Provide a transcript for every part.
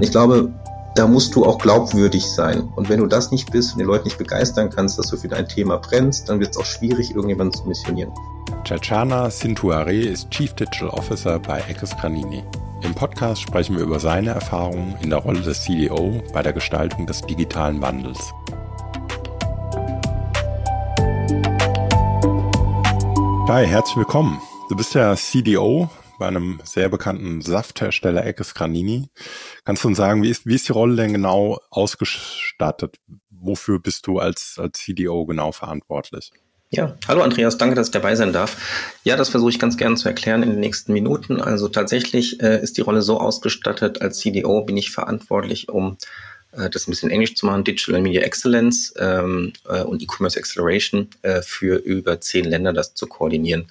Ich glaube, da musst du auch glaubwürdig sein. Und wenn du das nicht bist und die Leute nicht begeistern kannst, dass du für dein Thema brennst, dann wird es auch schwierig, irgendjemanden zu missionieren. Chachana Sintuare ist Chief Digital Officer bei Eckes Granini. Im Podcast sprechen wir über seine Erfahrungen in der Rolle des CDO bei der Gestaltung des digitalen Wandels. Hi, herzlich willkommen. Du bist ja CDO bei einem sehr bekannten Safthersteller Eckes Granini. Kannst du uns sagen, wie ist, wie ist die Rolle denn genau ausgestattet? Wofür bist du als, als CDO genau verantwortlich? Ja, hallo Andreas, danke, dass ich dabei sein darf. Ja, das versuche ich ganz gerne zu erklären in den nächsten Minuten. Also tatsächlich äh, ist die Rolle so ausgestattet, als CDO bin ich verantwortlich, um das ein bisschen Englisch zu machen, Digital Media Excellence ähm, äh, und E-Commerce Acceleration äh, für über zehn Länder das zu koordinieren.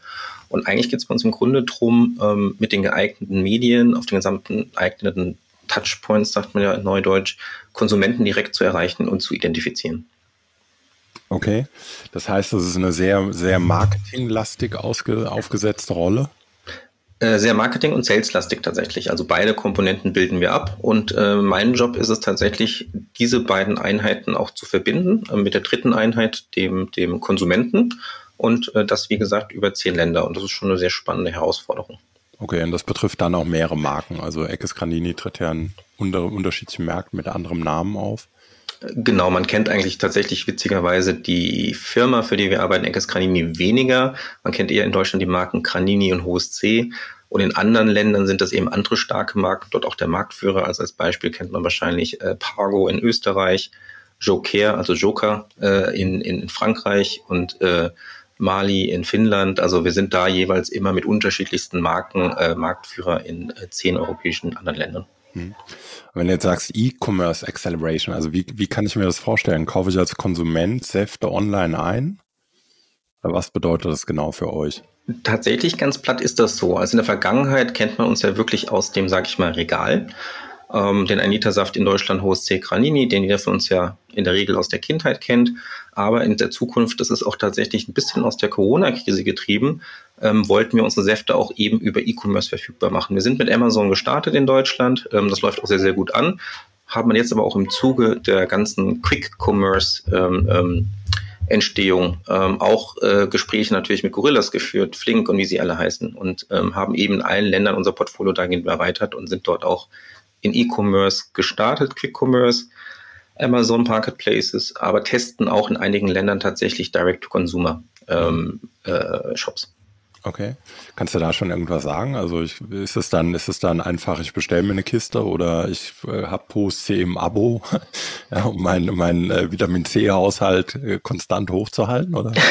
Und eigentlich geht es bei uns im Grunde darum, ähm, mit den geeigneten Medien auf den gesamten geeigneten Touchpoints, sagt man ja in Neudeutsch, Konsumenten direkt zu erreichen und zu identifizieren. Okay, das heißt, das ist eine sehr, sehr marketinglastig aufgesetzte Rolle. Äh, sehr Marketing- und Sales-lastig tatsächlich. Also beide Komponenten bilden wir ab. Und äh, mein Job ist es tatsächlich, diese beiden Einheiten auch zu verbinden äh, mit der dritten Einheit, dem, dem Konsumenten und äh, das, wie gesagt, über zehn Länder. Und das ist schon eine sehr spannende Herausforderung. Okay, und das betrifft dann auch mehrere Marken. Also Eckes Granini tritt ja in unter, unterschiedlichen Märkten mit anderem Namen auf. Genau, man kennt eigentlich tatsächlich witzigerweise die Firma, für die wir arbeiten, Eckes Granini, weniger. Man kennt eher in Deutschland die Marken Granini und Hohes C. Und in anderen Ländern sind das eben andere starke Marken, dort auch der Marktführer. Also als Beispiel kennt man wahrscheinlich äh, Pargo in Österreich, Joker, also Joker äh, in, in Frankreich und äh, Mali in Finnland. Also wir sind da jeweils immer mit unterschiedlichsten Marken äh, Marktführer in äh, zehn europäischen anderen Ländern. Hm. Wenn du jetzt sagst E-Commerce Acceleration, also wie, wie kann ich mir das vorstellen? Kaufe ich als Konsument Säfte online ein? Was bedeutet das genau für euch? Tatsächlich ganz platt ist das so. Also in der Vergangenheit kennt man uns ja wirklich aus dem, sag ich mal, Regal ähm, den Anita-Saft in Deutschland Hohes C. Granini, den jeder von uns ja in der Regel aus der Kindheit kennt. Aber in der Zukunft, das ist auch tatsächlich ein bisschen aus der Corona-Krise getrieben, ähm, wollten wir unsere Säfte auch eben über E-Commerce verfügbar machen. Wir sind mit Amazon gestartet in Deutschland. Ähm, das läuft auch sehr, sehr gut an. Haben wir jetzt aber auch im Zuge der ganzen Quick-Commerce ähm, ähm, Entstehung ähm, auch äh, Gespräche natürlich mit Gorillas geführt, Flink und wie sie alle heißen und ähm, haben eben in allen Ländern unser Portfolio dahingehend erweitert und sind dort auch in E-Commerce gestartet, Quick-Commerce, Amazon Marketplaces, aber testen auch in einigen Ländern tatsächlich Direct-to-Consumer ähm, äh. Okay. Kannst du da schon irgendwas sagen? Also ich, ist es dann, ist es dann einfach, ich bestelle mir eine Kiste oder ich äh, habe Post C im Abo, ja, um meinen mein, äh, Vitamin C-Haushalt äh, konstant hochzuhalten, oder?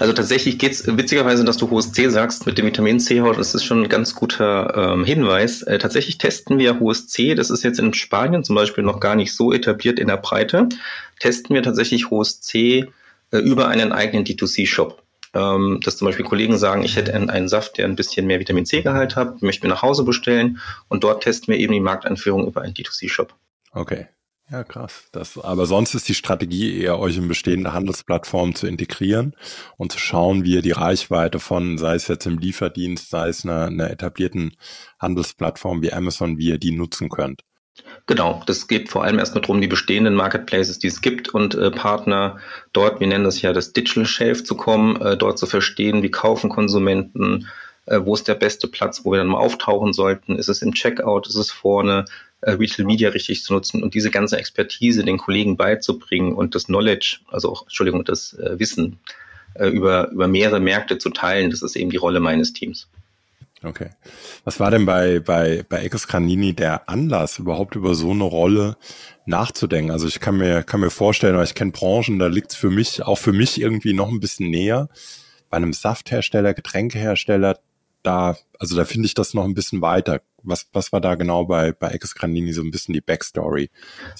Also tatsächlich geht es witzigerweise, dass du hohes C sagst mit dem Vitamin C-Haut, das ist schon ein ganz guter ähm, Hinweis. Äh, tatsächlich testen wir hohes C, das ist jetzt in Spanien zum Beispiel noch gar nicht so etabliert in der Breite, testen wir tatsächlich hohes C äh, über einen eigenen D2C-Shop ähm, dass zum Beispiel Kollegen sagen, ich hätte einen, einen Saft, der ein bisschen mehr Vitamin C-Gehalt hat, möchte mir nach Hause bestellen und dort testen wir eben die Markteinführung über einen D2C-Shop. Okay. Ja, krass. Das, aber sonst ist die Strategie eher, euch in bestehende Handelsplattformen zu integrieren und zu schauen, wie ihr die Reichweite von, sei es jetzt im Lieferdienst, sei es einer, einer etablierten Handelsplattform wie Amazon, wie ihr die nutzen könnt. Genau, das geht vor allem erstmal darum, die bestehenden Marketplaces, die es gibt und äh, Partner dort, wir nennen das ja das Digital Shelf zu kommen, äh, dort zu verstehen, wie kaufen Konsumenten, äh, wo ist der beste Platz, wo wir dann mal auftauchen sollten, ist es im Checkout, ist es vorne, äh, Retail Media richtig zu nutzen und diese ganze Expertise den Kollegen beizubringen und das Knowledge, also auch, Entschuldigung, das äh, Wissen äh, über, über mehrere Märkte zu teilen, das ist eben die Rolle meines Teams. Okay. Was war denn bei, bei, bei Eckes Granini der Anlass, überhaupt über so eine Rolle nachzudenken? Also ich kann mir, kann mir vorstellen, weil ich kenne Branchen, da liegt es für mich, auch für mich irgendwie noch ein bisschen näher. Bei einem Safthersteller, Getränkehersteller, da, also da finde ich das noch ein bisschen weiter. Was, was war da genau bei, bei Ex Granini so ein bisschen die Backstory?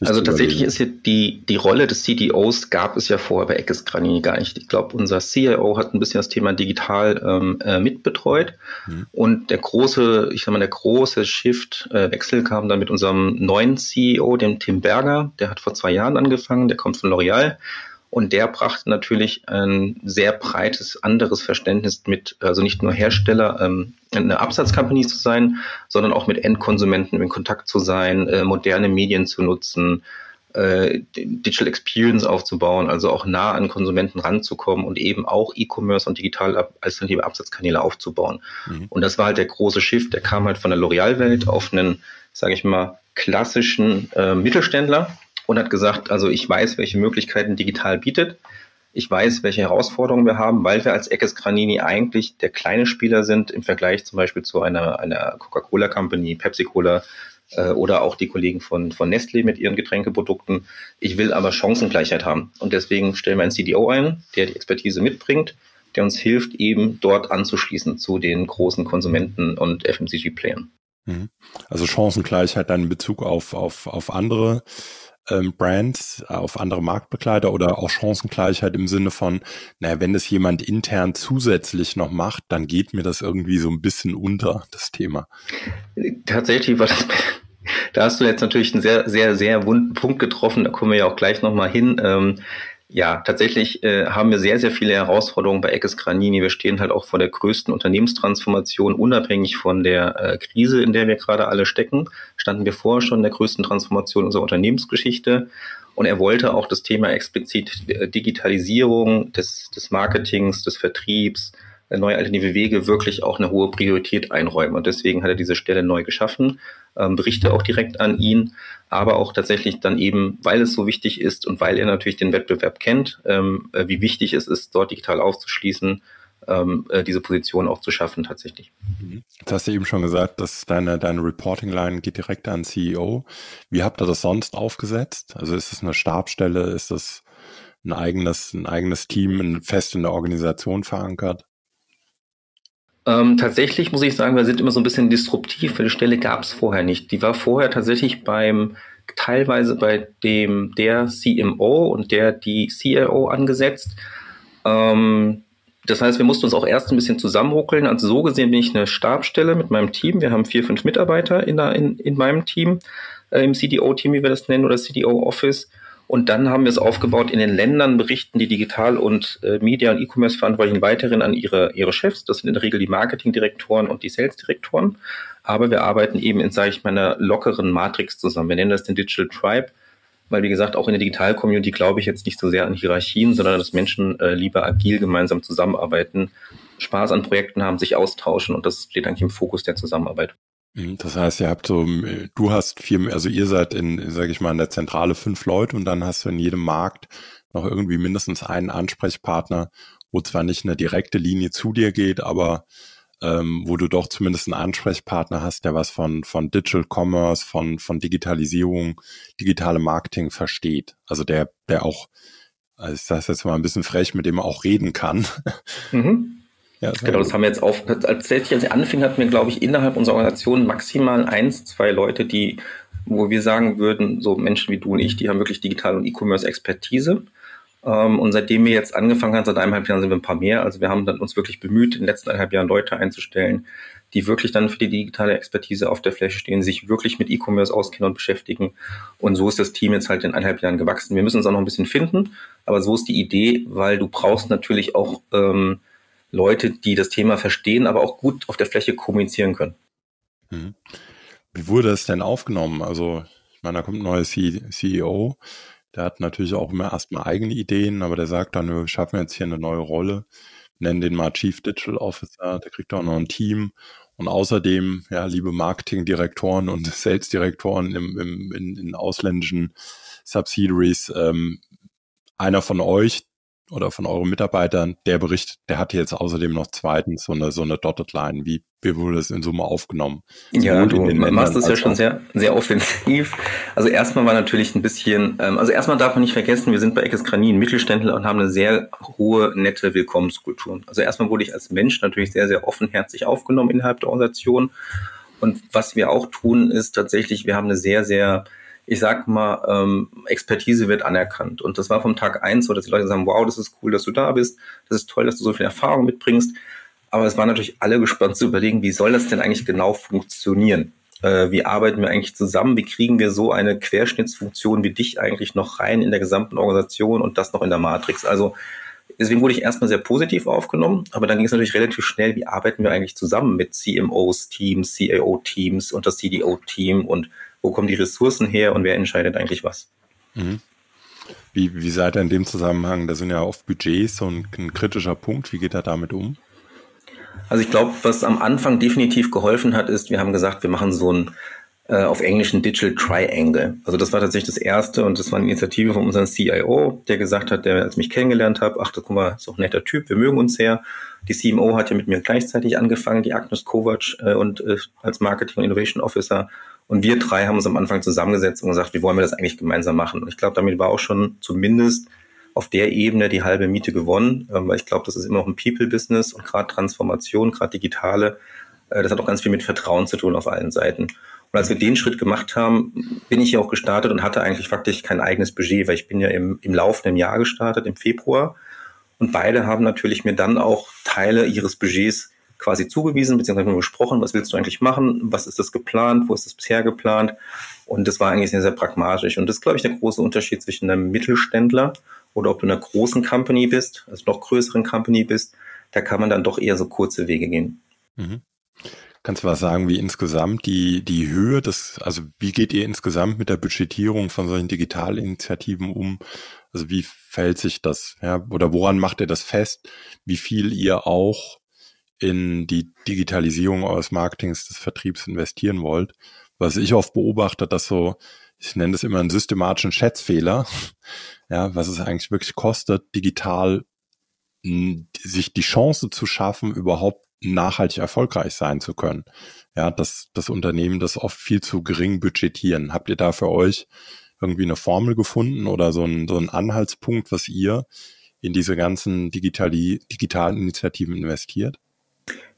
Also tatsächlich ist ja die, die Rolle des CDOs gab es ja vorher bei Ex Granini gar nicht. Ich glaube, unser CIO hat ein bisschen das Thema digital ähm, äh, mitbetreut. Hm. Und der große, ich sag mal, der große Shift, äh, Wechsel kam dann mit unserem neuen CEO, dem Tim Berger. Der hat vor zwei Jahren angefangen, der kommt von L'Oreal Und der brachte natürlich ein sehr breites anderes Verständnis mit, also nicht nur Hersteller, ähm, eine Absatzcompany zu sein, sondern auch mit Endkonsumenten in Kontakt zu sein, äh, moderne Medien zu nutzen, äh, Digital Experience aufzubauen, also auch nah an Konsumenten ranzukommen und eben auch E-Commerce und digital alternative Absatzkanäle aufzubauen. Mhm. Und das war halt der große Shift, der kam halt von der L'Oreal-Welt auf einen, sage ich mal, klassischen äh, Mittelständler und hat gesagt, also ich weiß, welche Möglichkeiten digital bietet. Ich weiß, welche Herausforderungen wir haben, weil wir als Eckes Granini eigentlich der kleine Spieler sind im Vergleich zum Beispiel zu einer, einer Coca-Cola Company, Pepsi-Cola, äh, oder auch die Kollegen von, von Nestlé mit ihren Getränkeprodukten. Ich will aber Chancengleichheit haben. Und deswegen stellen wir einen CDO ein, der die Expertise mitbringt, der uns hilft, eben dort anzuschließen zu den großen Konsumenten und FMCG-Playern. Mhm. Also Chancengleichheit dann in Bezug auf, auf, auf andere ähm, Brands, auf andere Marktbegleiter oder auch Chancengleichheit im Sinne von, naja, wenn das jemand intern zusätzlich noch macht, dann geht mir das irgendwie so ein bisschen unter, das Thema. Tatsächlich war das da hast du jetzt natürlich einen sehr, sehr, sehr wunden Punkt getroffen. Da kommen wir ja auch gleich nochmal hin. Ja, tatsächlich äh, haben wir sehr, sehr viele Herausforderungen bei Eckes Granini. Wir stehen halt auch vor der größten Unternehmenstransformation, unabhängig von der äh, Krise, in der wir gerade alle stecken. Standen wir vorher schon in der größten Transformation unserer Unternehmensgeschichte. Und er wollte auch das Thema explizit äh, Digitalisierung des, des Marketings, des Vertriebs, neue alternative Wege wirklich auch eine hohe Priorität einräumen. Und deswegen hat er diese Stelle neu geschaffen, ähm, berichte auch direkt an ihn, aber auch tatsächlich dann eben, weil es so wichtig ist und weil er natürlich den Wettbewerb kennt, ähm, äh, wie wichtig es ist, dort digital aufzuschließen, ähm, äh, diese Position auch zu schaffen tatsächlich. Mhm. Jetzt hast du eben schon gesagt, dass deine, deine Reporting-Line geht direkt an CEO. Wie habt ihr das sonst aufgesetzt? Also ist es eine Stabstelle? Ist das ein eigenes, ein eigenes Team, fest in der Organisation verankert? Ähm, tatsächlich muss ich sagen, wir sind immer so ein bisschen disruptiv, weil die Stelle gab es vorher nicht. Die war vorher tatsächlich beim teilweise bei dem der CMO und der die CIO angesetzt. Ähm, das heißt, wir mussten uns auch erst ein bisschen zusammenruckeln. Also so gesehen bin ich eine Stabstelle mit meinem Team. Wir haben vier, fünf Mitarbeiter in, der, in, in meinem Team, äh, im CDO-Team, wie wir das nennen, oder CDO-Office. Und dann haben wir es aufgebaut, in den Ländern berichten die Digital- und äh, Media- und E-Commerce-Verantwortlichen weiterhin an ihre, ihre Chefs. Das sind in der Regel die Marketingdirektoren und die Sales-Direktoren. Aber wir arbeiten eben in, sage ich mal, einer lockeren Matrix zusammen. Wir nennen das den Digital Tribe, weil, wie gesagt, auch in der Digital-Community glaube ich jetzt nicht so sehr an Hierarchien, sondern dass Menschen äh, lieber agil gemeinsam zusammenarbeiten, Spaß an Projekten haben, sich austauschen und das steht eigentlich im Fokus der Zusammenarbeit. Mhm, das heißt, ihr habt so, du hast vier, also ihr seid in, sage ich mal, in der Zentrale fünf Leute und dann hast du in jedem Markt noch irgendwie mindestens einen Ansprechpartner, wo zwar nicht eine direkte Linie zu dir geht, aber ähm, wo du doch zumindest einen Ansprechpartner hast, der was von, von Digital Commerce, von, von Digitalisierung, digitale Marketing versteht. Also der, der auch, also ich sage jetzt mal ein bisschen frech, mit dem er auch reden kann. Mhm. Ja, genau, das haben wir jetzt auf. Tatsächlich, als ich anfing, hatten wir, glaube ich, innerhalb unserer Organisation maximal eins, zwei Leute, die, wo wir sagen würden, so Menschen wie du und ich, die haben wirklich Digital- und E-Commerce-Expertise. Ähm, und seitdem wir jetzt angefangen haben, seit eineinhalb Jahren sind wir ein paar mehr. Also wir haben dann uns wirklich bemüht, in den letzten eineinhalb Jahren Leute einzustellen, die wirklich dann für die digitale Expertise auf der Fläche stehen, sich wirklich mit E-Commerce auskennen und beschäftigen. Und so ist das Team jetzt halt in eineinhalb Jahren gewachsen. Wir müssen uns auch noch ein bisschen finden, aber so ist die Idee, weil du brauchst natürlich auch ähm, Leute, die das Thema verstehen, aber auch gut auf der Fläche kommunizieren können. Mhm. Wie wurde es denn aufgenommen? Also, ich meine, da kommt ein neuer CEO, der hat natürlich auch immer erstmal eigene Ideen, aber der sagt dann, wir schaffen jetzt hier eine neue Rolle, nennen den mal Chief Digital Officer, der kriegt auch noch ein Team und außerdem, ja, liebe Marketingdirektoren und Sales-Direktoren im, im, in, in ausländischen Subsidiaries, ähm, einer von euch, oder von euren Mitarbeitern, der Bericht, der hat jetzt außerdem noch zweitens so eine, so eine Dotted Line. Wie, wie wurde das in Summe aufgenommen? Ja, du machst das ja schon sehr, sehr offensiv. Also erstmal war natürlich ein bisschen, ähm, also erstmal darf man nicht vergessen, wir sind bei Eckes Granin Mittelständler und haben eine sehr hohe, nette Willkommenskultur. Also erstmal wurde ich als Mensch natürlich sehr, sehr offenherzig aufgenommen innerhalb der Organisation. Und was wir auch tun, ist tatsächlich, wir haben eine sehr, sehr ich sag mal, ähm, Expertise wird anerkannt. Und das war vom Tag eins so, dass die Leute sagen, wow, das ist cool, dass du da bist, das ist toll, dass du so viel Erfahrung mitbringst. Aber es waren natürlich alle gespannt zu überlegen, wie soll das denn eigentlich genau funktionieren? Äh, wie arbeiten wir eigentlich zusammen? Wie kriegen wir so eine Querschnittsfunktion wie dich eigentlich noch rein in der gesamten Organisation und das noch in der Matrix? Also deswegen wurde ich erstmal sehr positiv aufgenommen, aber dann ging es natürlich relativ schnell, wie arbeiten wir eigentlich zusammen mit CMOs, Teams, CAO-Teams und das CDO-Team und wo kommen die Ressourcen her und wer entscheidet eigentlich was? Mhm. Wie, wie seid ihr in dem Zusammenhang, da sind ja oft Budgets so ein, ein kritischer Punkt, wie geht er damit um? Also ich glaube, was am Anfang definitiv geholfen hat, ist, wir haben gesagt, wir machen so ein äh, auf Englisch ein Digital Triangle. Also das war tatsächlich das erste und das war eine Initiative von unserem CIO, der gesagt hat, der als mich kennengelernt hat, ach, guck mal, ist auch ein netter Typ, wir mögen uns sehr. Die CMO hat ja mit mir gleichzeitig angefangen, die Agnes Kovac äh, und äh, als Marketing und Innovation Officer. Und wir drei haben uns am Anfang zusammengesetzt und gesagt, wie wollen wir das eigentlich gemeinsam machen? Und ich glaube, damit war auch schon zumindest auf der Ebene die halbe Miete gewonnen, ähm, weil ich glaube, das ist immer noch ein People-Business und gerade Transformation, gerade digitale, äh, das hat auch ganz viel mit Vertrauen zu tun auf allen Seiten. Und als wir den Schritt gemacht haben, bin ich ja auch gestartet und hatte eigentlich faktisch kein eigenes Budget, weil ich bin ja im, im laufenden Jahr gestartet, im Februar. Und beide haben natürlich mir dann auch Teile ihres Budgets quasi zugewiesen, beziehungsweise nur gesprochen, was willst du eigentlich machen, was ist das geplant, wo ist das bisher geplant. Und das war eigentlich sehr, sehr pragmatisch. Und das ist, glaube ich, der große Unterschied zwischen einem Mittelständler oder ob du in einer großen Company bist, also noch größeren Company bist, da kann man dann doch eher so kurze Wege gehen. Mhm. Kannst du was sagen, wie insgesamt die, die Höhe des, also wie geht ihr insgesamt mit der Budgetierung von solchen Digitalinitiativen um? Also wie fällt sich das, ja, oder woran macht ihr das fest, wie viel ihr auch in die Digitalisierung eures Marketings des Vertriebs investieren wollt? Was ich oft beobachte, dass so, ich nenne das immer einen systematischen Schätzfehler, ja, was es eigentlich wirklich kostet, digital sich die Chance zu schaffen, überhaupt nachhaltig erfolgreich sein zu können. Ja, dass das Unternehmen das oft viel zu gering budgetieren. Habt ihr da für euch irgendwie eine Formel gefunden oder so ein, so ein Anhaltspunkt, was ihr in diese ganzen digitalen Initiativen investiert?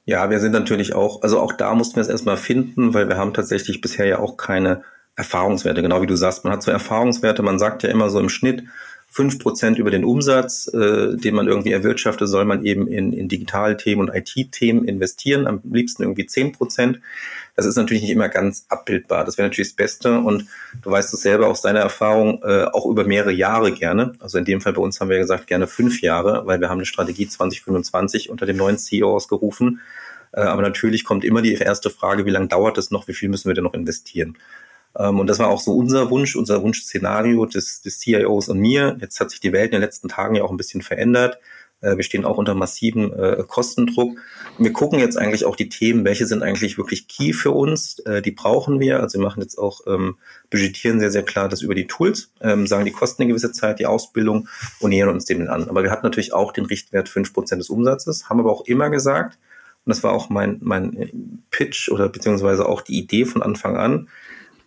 Ja, wir sind natürlich auch, also auch da mussten wir es erstmal finden, weil wir haben tatsächlich bisher ja auch keine Erfahrungswerte, genau wie du sagst. Man hat so Erfahrungswerte, man sagt ja immer so im Schnitt, fünf Prozent über den Umsatz, äh, den man irgendwie erwirtschaftet, soll man eben in, in Digitalthemen und IT-Themen investieren, am liebsten irgendwie zehn Prozent. Das ist natürlich nicht immer ganz abbildbar. Das wäre natürlich das Beste und du weißt es selber aus deiner Erfahrung äh, auch über mehrere Jahre gerne. Also in dem Fall bei uns haben wir gesagt gerne fünf Jahre, weil wir haben eine Strategie 2025 unter dem neuen CEO ausgerufen. Äh, aber natürlich kommt immer die erste Frage, wie lange dauert es noch, wie viel müssen wir denn noch investieren? Ähm, und das war auch so unser Wunsch, unser Wunschszenario des, des CIOs und mir. Jetzt hat sich die Welt in den letzten Tagen ja auch ein bisschen verändert. Äh, wir stehen auch unter massiven äh, Kostendruck. Wir gucken jetzt eigentlich auch die Themen, welche sind eigentlich wirklich key für uns. Äh, die brauchen wir. Also wir machen jetzt auch, ähm, budgetieren sehr, sehr klar das über die Tools, ähm, sagen, die kosten eine gewisse Zeit, die Ausbildung und nähern uns dem an. Aber wir hatten natürlich auch den Richtwert fünf Prozent des Umsatzes, haben aber auch immer gesagt, und das war auch mein, mein Pitch oder beziehungsweise auch die Idee von Anfang an,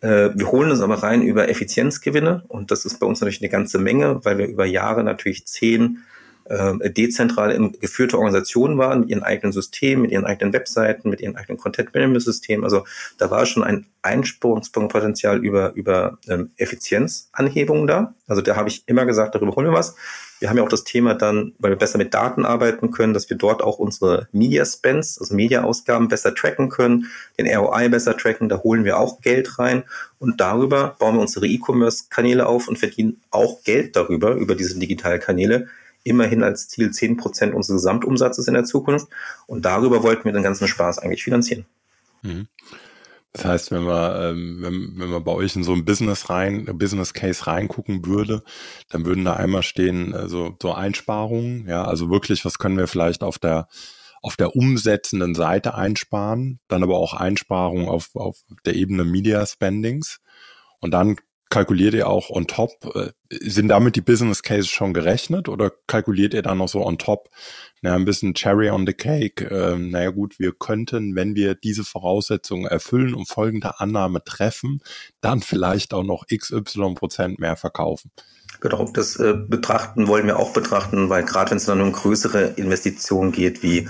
äh, wir holen uns aber rein über Effizienzgewinne und das ist bei uns natürlich eine ganze Menge, weil wir über Jahre natürlich zehn äh, dezentral geführte Organisationen waren mit ihren eigenen Systemen, mit ihren eigenen Webseiten, mit ihren eigenen Content-Management-Systemen. Also da war schon ein Einsparungspotenzial über, über ähm, Effizienzanhebungen da. Also da habe ich immer gesagt, darüber holen wir was. Wir haben ja auch das Thema dann, weil wir besser mit Daten arbeiten können, dass wir dort auch unsere Media Spends, also Media-Ausgaben besser tracken können, den ROI besser tracken, da holen wir auch Geld rein und darüber bauen wir unsere E-Commerce-Kanäle auf und verdienen auch Geld darüber, über diese Digitalkanäle, immerhin als Ziel 10 Prozent unseres Gesamtumsatzes in der Zukunft und darüber wollten wir den ganzen Spaß eigentlich finanzieren. Mhm. Das heißt, wenn wir, ähm, wenn, wenn wir bei euch in so ein Business rein, Business Case reingucken würde, dann würden da einmal stehen, also so Einsparungen, ja, also wirklich, was können wir vielleicht auf der auf der umsetzenden Seite einsparen, dann aber auch Einsparungen auf, auf der Ebene Media Spendings. Und dann kalkuliert ihr auch on top, äh, sind damit die Business Cases schon gerechnet oder kalkuliert ihr dann noch so on top ja, ein bisschen Cherry on the Cake. Ähm, naja gut, wir könnten, wenn wir diese Voraussetzungen erfüllen und folgende Annahme treffen, dann vielleicht auch noch XY Prozent mehr verkaufen. Genau, das äh, betrachten wollen wir auch betrachten, weil gerade wenn es dann um größere Investitionen geht, wie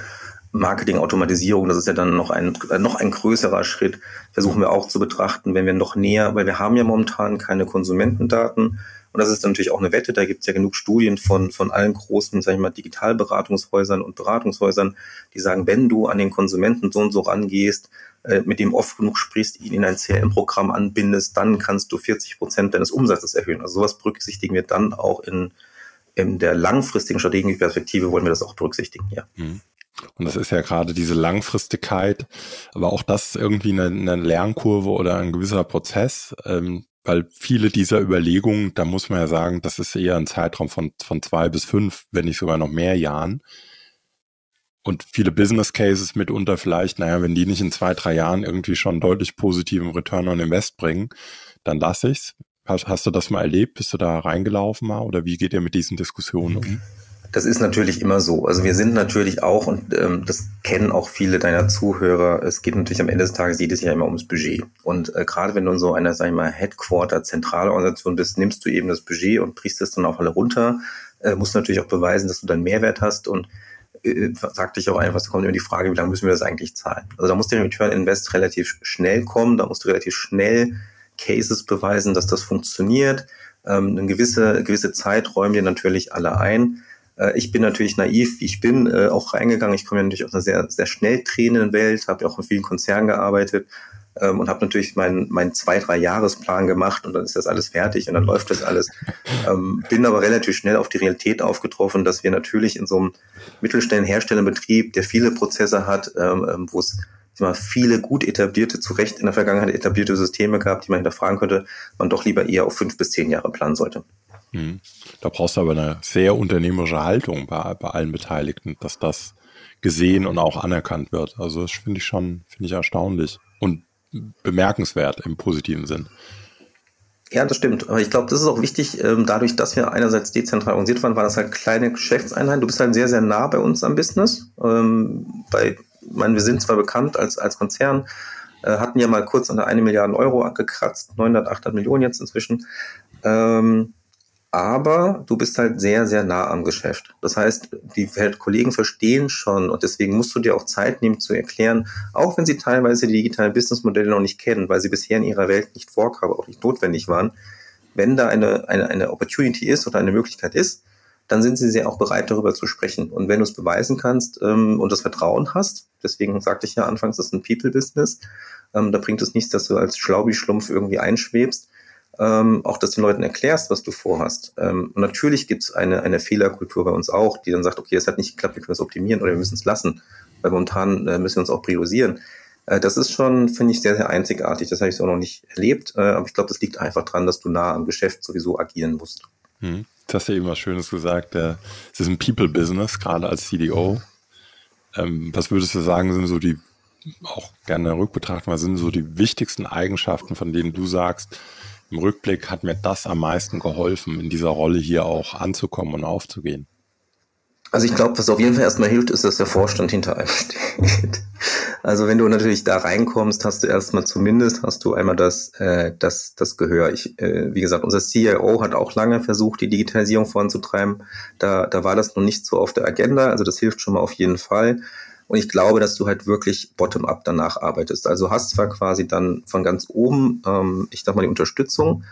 Marketing-Automatisierung, das ist ja dann noch ein, äh, noch ein größerer Schritt, versuchen wir auch zu betrachten, wenn wir noch näher, weil wir haben ja momentan keine Konsumentendaten. Und das ist natürlich auch eine Wette, da gibt es ja genug Studien von, von allen großen, sag ich mal, Digitalberatungshäusern und Beratungshäusern, die sagen, wenn du an den Konsumenten so und so rangehst, äh, mit dem oft genug sprichst, ihn in ein CRM-Programm anbindest, dann kannst du 40 Prozent deines Umsatzes erhöhen. Also sowas berücksichtigen wir dann auch in, in der langfristigen strategischen Perspektive wollen wir das auch berücksichtigen, ja. Und das ist ja gerade diese Langfristigkeit, aber auch das irgendwie eine, eine Lernkurve oder ein gewisser Prozess, ähm, weil viele dieser Überlegungen, da muss man ja sagen, das ist eher ein Zeitraum von, von zwei bis fünf, wenn nicht sogar noch mehr Jahren. Und viele Business Cases mitunter vielleicht, naja, wenn die nicht in zwei, drei Jahren irgendwie schon deutlich positiven Return on Invest bringen, dann lasse ich's. Hast, hast du das mal erlebt? Bist du da reingelaufen mal? Oder wie geht ihr mit diesen Diskussionen um? Das ist natürlich immer so. Also wir sind natürlich auch, und ähm, das kennen auch viele deiner Zuhörer, es geht natürlich am Ende des Tages jedes Jahr immer ums Budget. Und äh, gerade wenn du in so einer, sag ich mal, Headquarter, Zentralorganisation bist, nimmst du eben das Budget und brichst es dann auf alle runter, äh, musst natürlich auch beweisen, dass du dann Mehrwert hast und äh, sagte ich auch einfach, es kommt immer die Frage, wie lange müssen wir das eigentlich zahlen? Also da muss der Return Invest relativ schnell kommen, da musst du relativ schnell Cases beweisen, dass das funktioniert. Ähm, eine gewisse, gewisse Zeit räumen dir natürlich alle ein. Äh, ich bin natürlich naiv, wie ich bin, äh, auch reingegangen. Ich komme ja natürlich aus einer sehr, sehr schnell drehenden Welt, habe ja auch in vielen Konzernen gearbeitet ähm, und habe natürlich meinen mein zwei, drei Jahresplan gemacht und dann ist das alles fertig und dann läuft das alles. Ähm, bin aber relativ schnell auf die Realität aufgetroffen, dass wir natürlich in so einem mittelständigen Herstellerbetrieb, der viele Prozesse hat, ähm wo es mal, viele gut etablierte, zu Recht in der Vergangenheit etablierte Systeme gab, die man hinterfragen könnte, man doch lieber eher auf fünf bis zehn Jahre planen sollte. Hm. Da brauchst du aber eine sehr unternehmerische Haltung bei, bei allen Beteiligten, dass das gesehen und auch anerkannt wird. Also das finde ich schon, finde ich erstaunlich und bemerkenswert im positiven Sinn. Ja, das stimmt. Aber ich glaube, das ist auch wichtig, ähm, dadurch, dass wir einerseits dezentral organisiert waren, waren das halt kleine Geschäftseinheiten. Du bist halt sehr, sehr nah bei uns am Business. Ähm, bei, ich meine, wir sind zwar bekannt als, als Konzern, äh, hatten ja mal kurz an der eine Milliarde Euro angekratzt, 900, 800 Millionen jetzt inzwischen. Ähm, aber du bist halt sehr, sehr nah am Geschäft. Das heißt, die Kollegen verstehen schon und deswegen musst du dir auch Zeit nehmen zu erklären, auch wenn sie teilweise die digitalen Businessmodelle noch nicht kennen, weil sie bisher in ihrer Welt nicht vorkamen, auch nicht notwendig waren. Wenn da eine, eine, eine Opportunity ist oder eine Möglichkeit ist, dann sind sie sehr auch bereit, darüber zu sprechen. Und wenn du es beweisen kannst ähm, und das Vertrauen hast, deswegen sagte ich ja anfangs, das ist ein People-Business, ähm, da bringt es nichts, dass du als Schlaubi-Schlumpf irgendwie einschwebst, ähm, auch dass du den Leuten erklärst, was du vorhast. Ähm, und natürlich gibt es eine, eine Fehlerkultur bei uns auch, die dann sagt, okay, das hat nicht geklappt, wir können es optimieren oder wir müssen es lassen. Weil momentan äh, müssen wir uns auch priorisieren. Äh, das ist schon, finde ich, sehr, sehr einzigartig. Das habe ich so noch nicht erlebt. Äh, aber ich glaube, das liegt einfach dran, dass du nah am Geschäft sowieso agieren musst. Hm. Du hast ja eben was Schönes gesagt. Äh, es ist ein People-Business, gerade als CDO. Ähm, was würdest du sagen, sind so die, auch gerne rückbetrachten, was sind so die wichtigsten Eigenschaften, von denen du sagst, im Rückblick hat mir das am meisten geholfen, in dieser Rolle hier auch anzukommen und aufzugehen. Also ich glaube, was auf jeden Fall erstmal hilft, ist, dass der Vorstand hinter einem steht. Also wenn du natürlich da reinkommst, hast du erstmal zumindest hast du einmal das äh, das das Gehör. Ich, äh, wie gesagt, unser CIO hat auch lange versucht, die Digitalisierung voranzutreiben. Da da war das noch nicht so auf der Agenda. Also das hilft schon mal auf jeden Fall. Und ich glaube, dass du halt wirklich bottom-up danach arbeitest. Also hast zwar quasi dann von ganz oben, ähm, ich sag mal, die Unterstützung,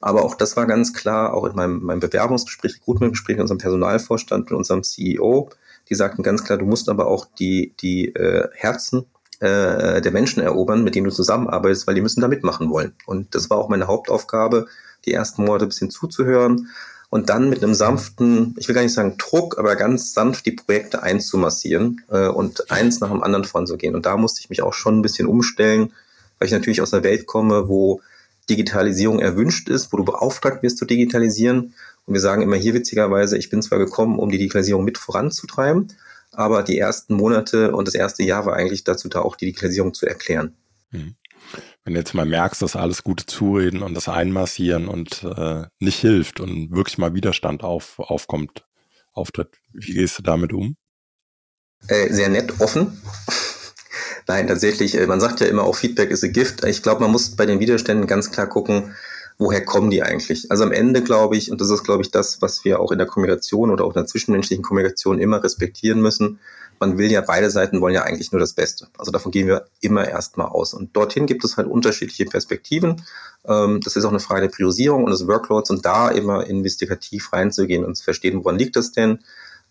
aber auch das war ganz klar, auch in meinem, meinem Bewerbungsgespräch, Recruitment-Gespräch mit unserem Personalvorstand, mit unserem CEO, die sagten ganz klar, du musst aber auch die, die äh, Herzen äh, der Menschen erobern, mit denen du zusammenarbeitest, weil die müssen da mitmachen wollen. Und das war auch meine Hauptaufgabe, die ersten Monate ein bisschen zuzuhören und dann mit einem sanften, ich will gar nicht sagen Druck, aber ganz sanft die Projekte einzumassieren äh, und eins nach dem anderen voranzugehen. Und da musste ich mich auch schon ein bisschen umstellen, weil ich natürlich aus einer Welt komme, wo Digitalisierung erwünscht ist, wo du beauftragt wirst zu digitalisieren. Und wir sagen immer hier witzigerweise, ich bin zwar gekommen, um die Digitalisierung mit voranzutreiben, aber die ersten Monate und das erste Jahr war eigentlich dazu da, auch die Digitalisierung zu erklären. Mhm wenn du jetzt mal merkst, dass alles gute Zureden und das Einmassieren und äh, nicht hilft und wirklich mal Widerstand auf, aufkommt, auftritt, wie gehst du damit um? Äh, sehr nett, offen. Nein, tatsächlich, äh, man sagt ja immer auch, Feedback ist a gift. Ich glaube, man muss bei den Widerständen ganz klar gucken, woher kommen die eigentlich? Also am Ende glaube ich, und das ist glaube ich das, was wir auch in der Kommunikation oder auch in der zwischenmenschlichen Kommunikation immer respektieren müssen, man will ja, beide Seiten wollen ja eigentlich nur das Beste. Also davon gehen wir immer erstmal aus. Und dorthin gibt es halt unterschiedliche Perspektiven. Ähm, das ist auch eine Frage der Priorisierung und des Workloads und da immer investigativ reinzugehen und zu verstehen, woran liegt das denn?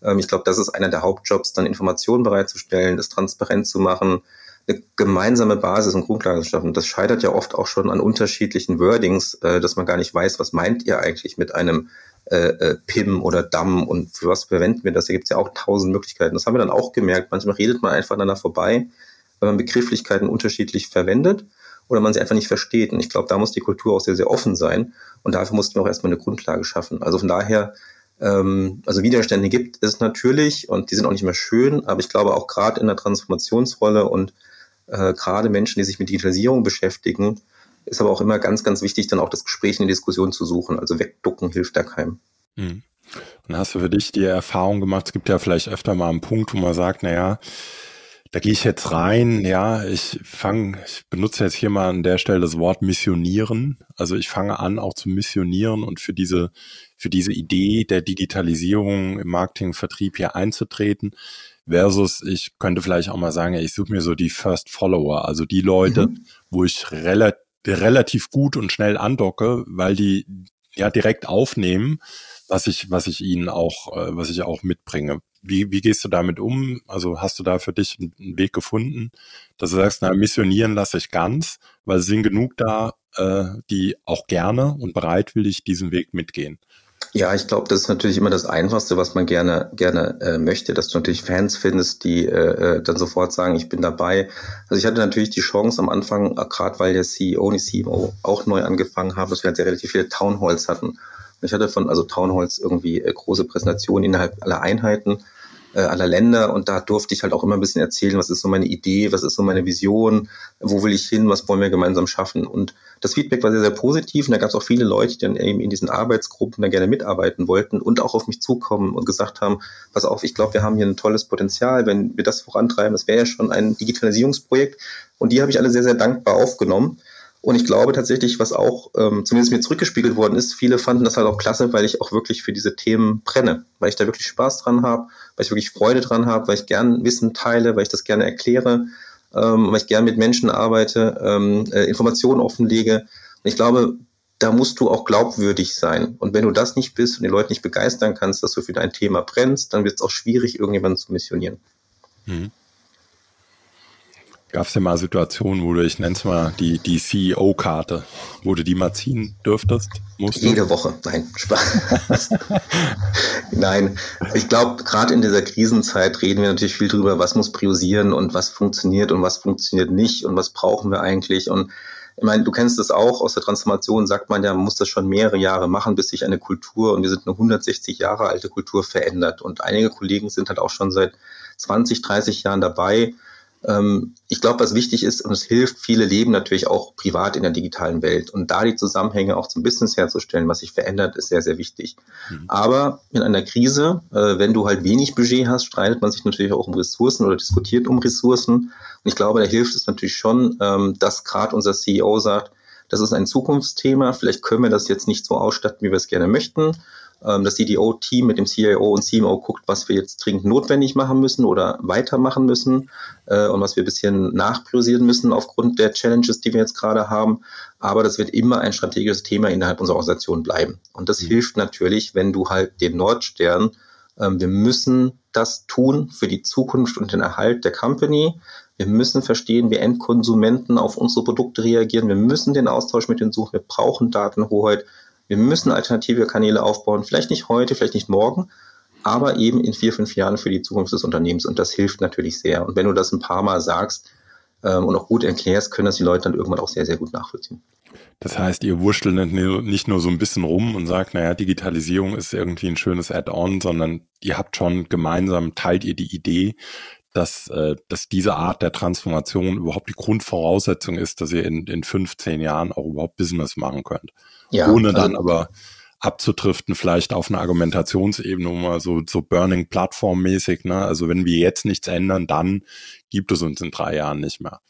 Ähm, ich glaube, das ist einer der Hauptjobs, dann Informationen bereitzustellen, das transparent zu machen, eine gemeinsame Basis und Grundlage zu schaffen. Das scheitert ja oft auch schon an unterschiedlichen Wordings, äh, dass man gar nicht weiß, was meint ihr eigentlich mit einem äh, äh, PIM oder DAM und für was verwenden wir das? Da gibt es ja auch tausend Möglichkeiten. Das haben wir dann auch gemerkt. Manchmal redet man einfach aneinander vorbei, weil man Begrifflichkeiten unterschiedlich verwendet oder man sie einfach nicht versteht. Und ich glaube, da muss die Kultur auch sehr, sehr offen sein. Und dafür mussten wir auch erstmal eine Grundlage schaffen. Also von daher, ähm, also Widerstände gibt es natürlich und die sind auch nicht mehr schön, aber ich glaube auch gerade in der Transformationsrolle und äh, gerade Menschen, die sich mit Digitalisierung beschäftigen, ist aber auch immer ganz, ganz wichtig, dann auch das Gespräch in die Diskussion zu suchen. Also wegducken hilft da keinem. Mhm. Und hast du für dich die Erfahrung gemacht, es gibt ja vielleicht öfter mal einen Punkt, wo man sagt, naja, da gehe ich jetzt rein, ja, ich fange, ich benutze jetzt hier mal an der Stelle das Wort missionieren. Also ich fange an, auch zu missionieren und für diese, für diese Idee der Digitalisierung im Marketing, Vertrieb hier einzutreten. Versus, ich könnte vielleicht auch mal sagen, ich suche mir so die First Follower, also die Leute, mhm. wo ich relativ relativ gut und schnell andocke, weil die ja direkt aufnehmen, was ich, was ich ihnen auch, äh, was ich auch mitbringe. Wie, wie gehst du damit um? Also hast du da für dich einen Weg gefunden, dass du sagst, na, missionieren lasse ich ganz, weil es sind genug da, äh, die auch gerne und bereitwillig diesen Weg mitgehen. Ja, ich glaube, das ist natürlich immer das Einfachste, was man gerne gerne äh, möchte, dass du natürlich Fans findest, die äh, äh dann sofort sagen, ich bin dabei. Also ich hatte natürlich die Chance am Anfang, äh, gerade weil der CEO und die CMO auch neu angefangen haben, dass wir halt sehr relativ viele Townhalls hatten. Ich hatte von also Townhalls irgendwie äh, große Präsentationen innerhalb aller Einheiten äh, aller Länder und da durfte ich halt auch immer ein bisschen erzählen, was ist so meine Idee, was ist so meine Vision, wo will ich hin, was wollen wir gemeinsam schaffen. Und das Feedback war sehr, sehr positiv und da gab es auch viele Leute, die dann eben in diesen Arbeitsgruppen dann gerne mitarbeiten wollten und auch auf mich zukommen und gesagt haben, pass auf, ich glaube, wir haben hier ein tolles Potenzial, wenn wir das vorantreiben, das wäre ja schon ein Digitalisierungsprojekt und die habe ich alle sehr, sehr dankbar aufgenommen. Und ich glaube tatsächlich, was auch ähm, zumindest mir zurückgespiegelt worden ist, viele fanden das halt auch klasse, weil ich auch wirklich für diese Themen brenne, weil ich da wirklich Spaß dran habe, weil ich wirklich Freude dran habe, weil ich gern Wissen teile, weil ich das gerne erkläre, ähm, weil ich gern mit Menschen arbeite, ähm, äh, Informationen offenlege. Und ich glaube, da musst du auch glaubwürdig sein. Und wenn du das nicht bist und die Leute nicht begeistern kannst, dass du für dein Thema brennst, dann wird es auch schwierig, irgendjemanden zu missionieren. Mhm. Gab es denn mal Situationen, wo du, ich nenne es mal, die, die CEO-Karte, wo du die mal ziehen dürftest? Musst Jede Woche. Nein, Spaß. Nein, ich glaube, gerade in dieser Krisenzeit reden wir natürlich viel drüber, was muss priorisieren und was funktioniert und was funktioniert nicht und was brauchen wir eigentlich. Und ich meine, du kennst das auch aus der Transformation, sagt man ja, man muss das schon mehrere Jahre machen, bis sich eine Kultur, und wir sind eine 160 Jahre alte Kultur, verändert. Und einige Kollegen sind halt auch schon seit 20, 30 Jahren dabei ich glaube, was wichtig ist, und es hilft, viele leben natürlich auch privat in der digitalen Welt. Und da die Zusammenhänge auch zum Business herzustellen, was sich verändert, ist sehr, sehr wichtig. Mhm. Aber in einer Krise, äh, wenn du halt wenig Budget hast, streitet man sich natürlich auch um Ressourcen oder diskutiert um Ressourcen. Und ich glaube, da hilft es natürlich schon, ähm, dass gerade unser CEO sagt, das ist ein Zukunftsthema. Vielleicht können wir das jetzt nicht so ausstatten, wie wir es gerne möchten ähm, das CDO-Team mit dem CIO und CMO guckt, was wir jetzt dringend notwendig machen müssen oder weitermachen müssen äh, und was wir ein bisschen nachpriorisieren müssen aufgrund der Challenges, die wir jetzt gerade haben. Aber das wird immer ein strategisches Thema innerhalb unserer Organisation bleiben. Und das mhm. hilft natürlich, wenn du halt den Nordstern, ähm, wir müssen das tun für die Zukunft und den Erhalt der Company. Wir müssen verstehen, wie Endkonsumenten auf unsere Produkte reagieren. Wir müssen den Austausch mit denen suchen. Wir brauchen Datenhoheit. Wir müssen alternative Kanäle aufbauen, vielleicht nicht heute, vielleicht nicht morgen, aber eben in vier, fünf Jahren für die Zukunft des Unternehmens. Und das hilft natürlich sehr. Und wenn du das ein paar Mal sagst ähm, und auch gut erklärst, können das die Leute dann irgendwann auch sehr, sehr gut nachvollziehen. Das heißt, ihr wurschtelt nicht nur so ein bisschen rum und sagt, naja, Digitalisierung ist irgendwie ein schönes Add-on, sondern ihr habt schon gemeinsam, teilt ihr die Idee, dass, äh, dass diese Art der Transformation überhaupt die Grundvoraussetzung ist, dass ihr in, in 15 Jahren auch überhaupt Business machen könnt. Ja, Ohne also, dann aber abzutriften, vielleicht auf einer Argumentationsebene, mal so, so Burning Plattform mäßig, ne? Also wenn wir jetzt nichts ändern, dann gibt es uns in drei Jahren nicht mehr.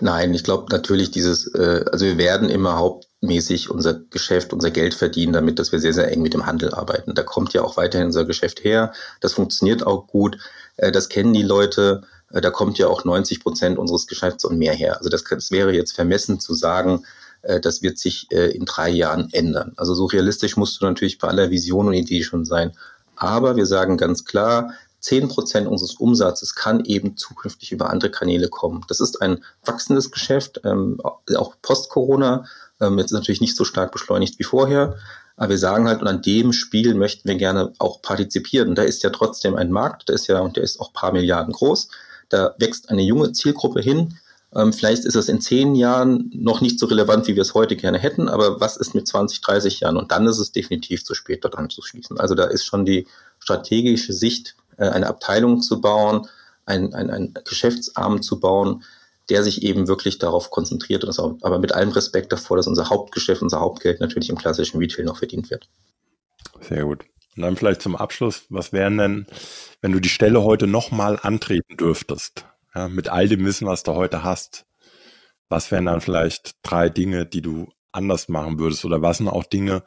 Nein, ich glaube natürlich dieses, äh, also wir werden immer hauptmäßig unser Geschäft, unser Geld verdienen, damit, dass wir sehr, sehr eng mit dem Handel arbeiten. Da kommt ja auch weiterhin unser Geschäft her. Das funktioniert auch gut. Äh, das kennen die Leute. Äh, da kommt ja auch 90 Prozent unseres Geschäfts und mehr her. Also das, das wäre jetzt vermessen zu sagen, äh, das wird sich in drei Jahren ändern. Also so realistisch musst du natürlich bei aller Vision und Idee schon sein. Aber wir sagen ganz klar, 10 Prozent unseres Umsatzes kann eben zukünftig über andere Kanäle kommen. Das ist ein wachsendes Geschäft, ähm, auch post-Corona. Ähm, jetzt natürlich nicht so stark beschleunigt wie vorher. Aber wir sagen halt, und an dem Spiel möchten wir gerne auch partizipieren. Da ist ja trotzdem ein Markt, der ist ja, und der ist auch paar Milliarden groß. Da wächst eine junge Zielgruppe hin. Ähm, vielleicht ist es in zehn Jahren noch nicht so relevant, wie wir es heute gerne hätten, aber was ist mit 20, 30 Jahren? Und dann ist es definitiv zu spät, dort anzuschließen. Also da ist schon die strategische Sicht äh, eine Abteilung zu bauen, ein, ein, ein Geschäftsarm zu bauen, der sich eben wirklich darauf konzentriert, und auch, aber mit allem Respekt davor, dass unser Hauptgeschäft, unser Hauptgeld natürlich im klassischen Retail noch verdient wird. Sehr gut. Und dann vielleicht zum Abschluss, was wären denn, wenn du die Stelle heute nochmal antreten dürftest, ja, mit all dem Wissen, was du heute hast, was wären dann vielleicht drei Dinge, die du anders machen würdest? Oder was sind auch Dinge,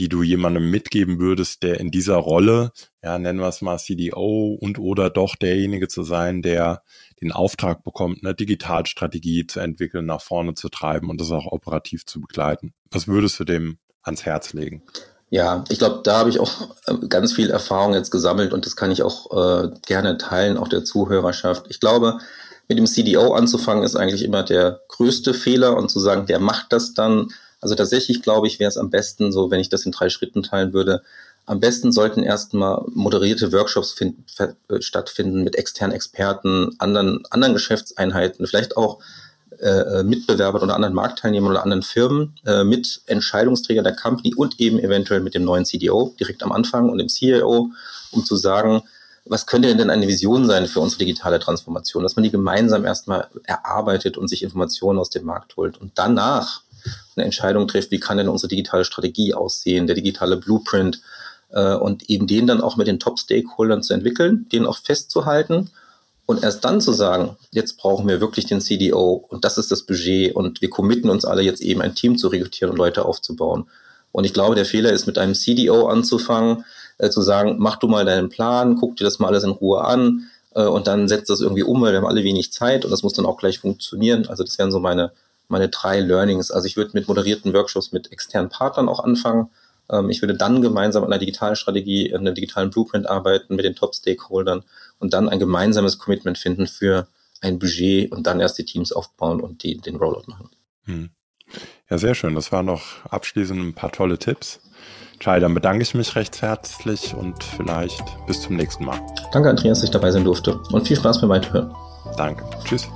die du jemandem mitgeben würdest, der in dieser Rolle, ja, nennen wir es mal CDO und oder doch derjenige zu sein, der den Auftrag bekommt, eine Digitalstrategie zu entwickeln, nach vorne zu treiben und das auch operativ zu begleiten. Was würdest du dem ans Herz legen? Ja, ich glaube, da habe ich auch äh, ganz viel Erfahrung jetzt gesammelt und das kann ich auch äh, gerne teilen, auch der Zuhörerschaft. Ich glaube, mit dem CDO anzufangen ist eigentlich immer der größte Fehler und zu sagen, der macht das dann also tatsächlich glaube ich, wäre es am besten, so wenn ich das in drei Schritten teilen würde, am besten sollten erstmal moderierte Workshops find, äh, stattfinden mit externen Experten, anderen, anderen Geschäftseinheiten, vielleicht auch äh, Mitbewerbern oder anderen Marktteilnehmern oder anderen Firmen, äh, mit Entscheidungsträgern der Company und eben eventuell mit dem neuen CDO direkt am Anfang und dem CEO, um zu sagen, was könnte denn eine Vision sein für unsere digitale Transformation, dass man die gemeinsam erstmal erarbeitet und sich Informationen aus dem Markt holt. Und danach eine Entscheidung trifft, wie kann denn unsere digitale Strategie aussehen, der digitale Blueprint äh, und eben den dann auch mit den Top-Stakeholdern zu entwickeln, den auch festzuhalten und erst dann zu sagen, jetzt brauchen wir wirklich den CDO und das ist das Budget und wir committen uns alle jetzt eben ein Team zu rekrutieren und Leute aufzubauen. Und ich glaube, der Fehler ist mit einem CDO anzufangen, äh, zu sagen, mach du mal deinen Plan, guck dir das mal alles in Ruhe an äh, und dann setzt das irgendwie um, weil wir haben alle wenig Zeit und das muss dann auch gleich funktionieren. Also das wären so meine meine drei Learnings. Also ich würde mit moderierten Workshops mit externen Partnern auch anfangen. Ähm, ich würde dann gemeinsam an einer digitalen Strategie, an einem digitalen Blueprint arbeiten mit den Top-Stakeholdern und dann ein gemeinsames Commitment finden für ein Budget und dann erst die Teams aufbauen und die, den Rollout machen. Hm. Ja, sehr schön. Das waren noch abschließend ein paar tolle Tipps. Chai, dann bedanke ich mich recht herzlich und vielleicht bis zum nächsten Mal. Danke, Andreas, dass ich dabei sein durfte und viel Spaß beim Weiterhören. Danke. Tschüss.